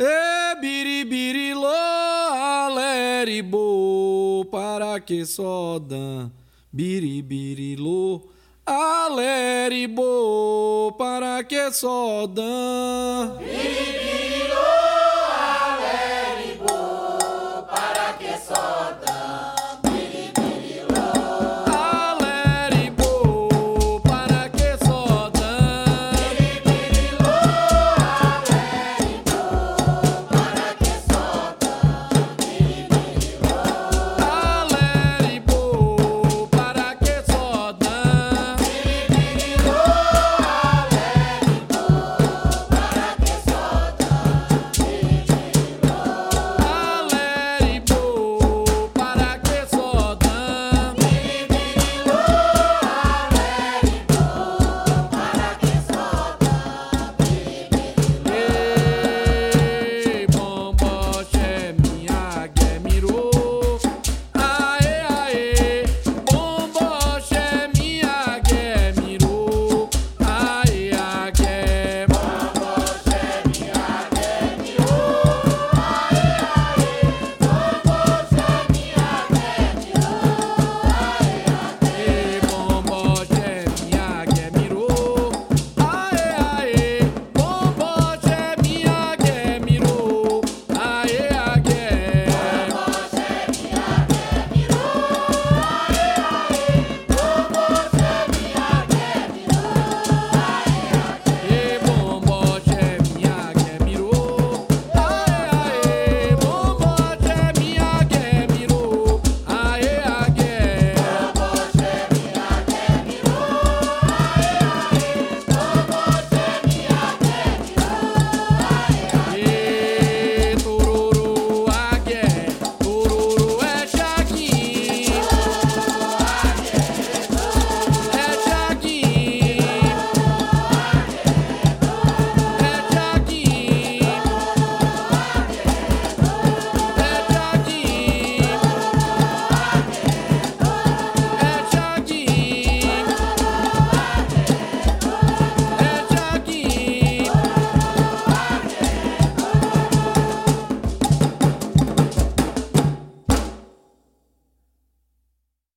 É e biribirilô, aleribo, para que só dan? Biribirilô, aleribo, para que só dan? Biribiri.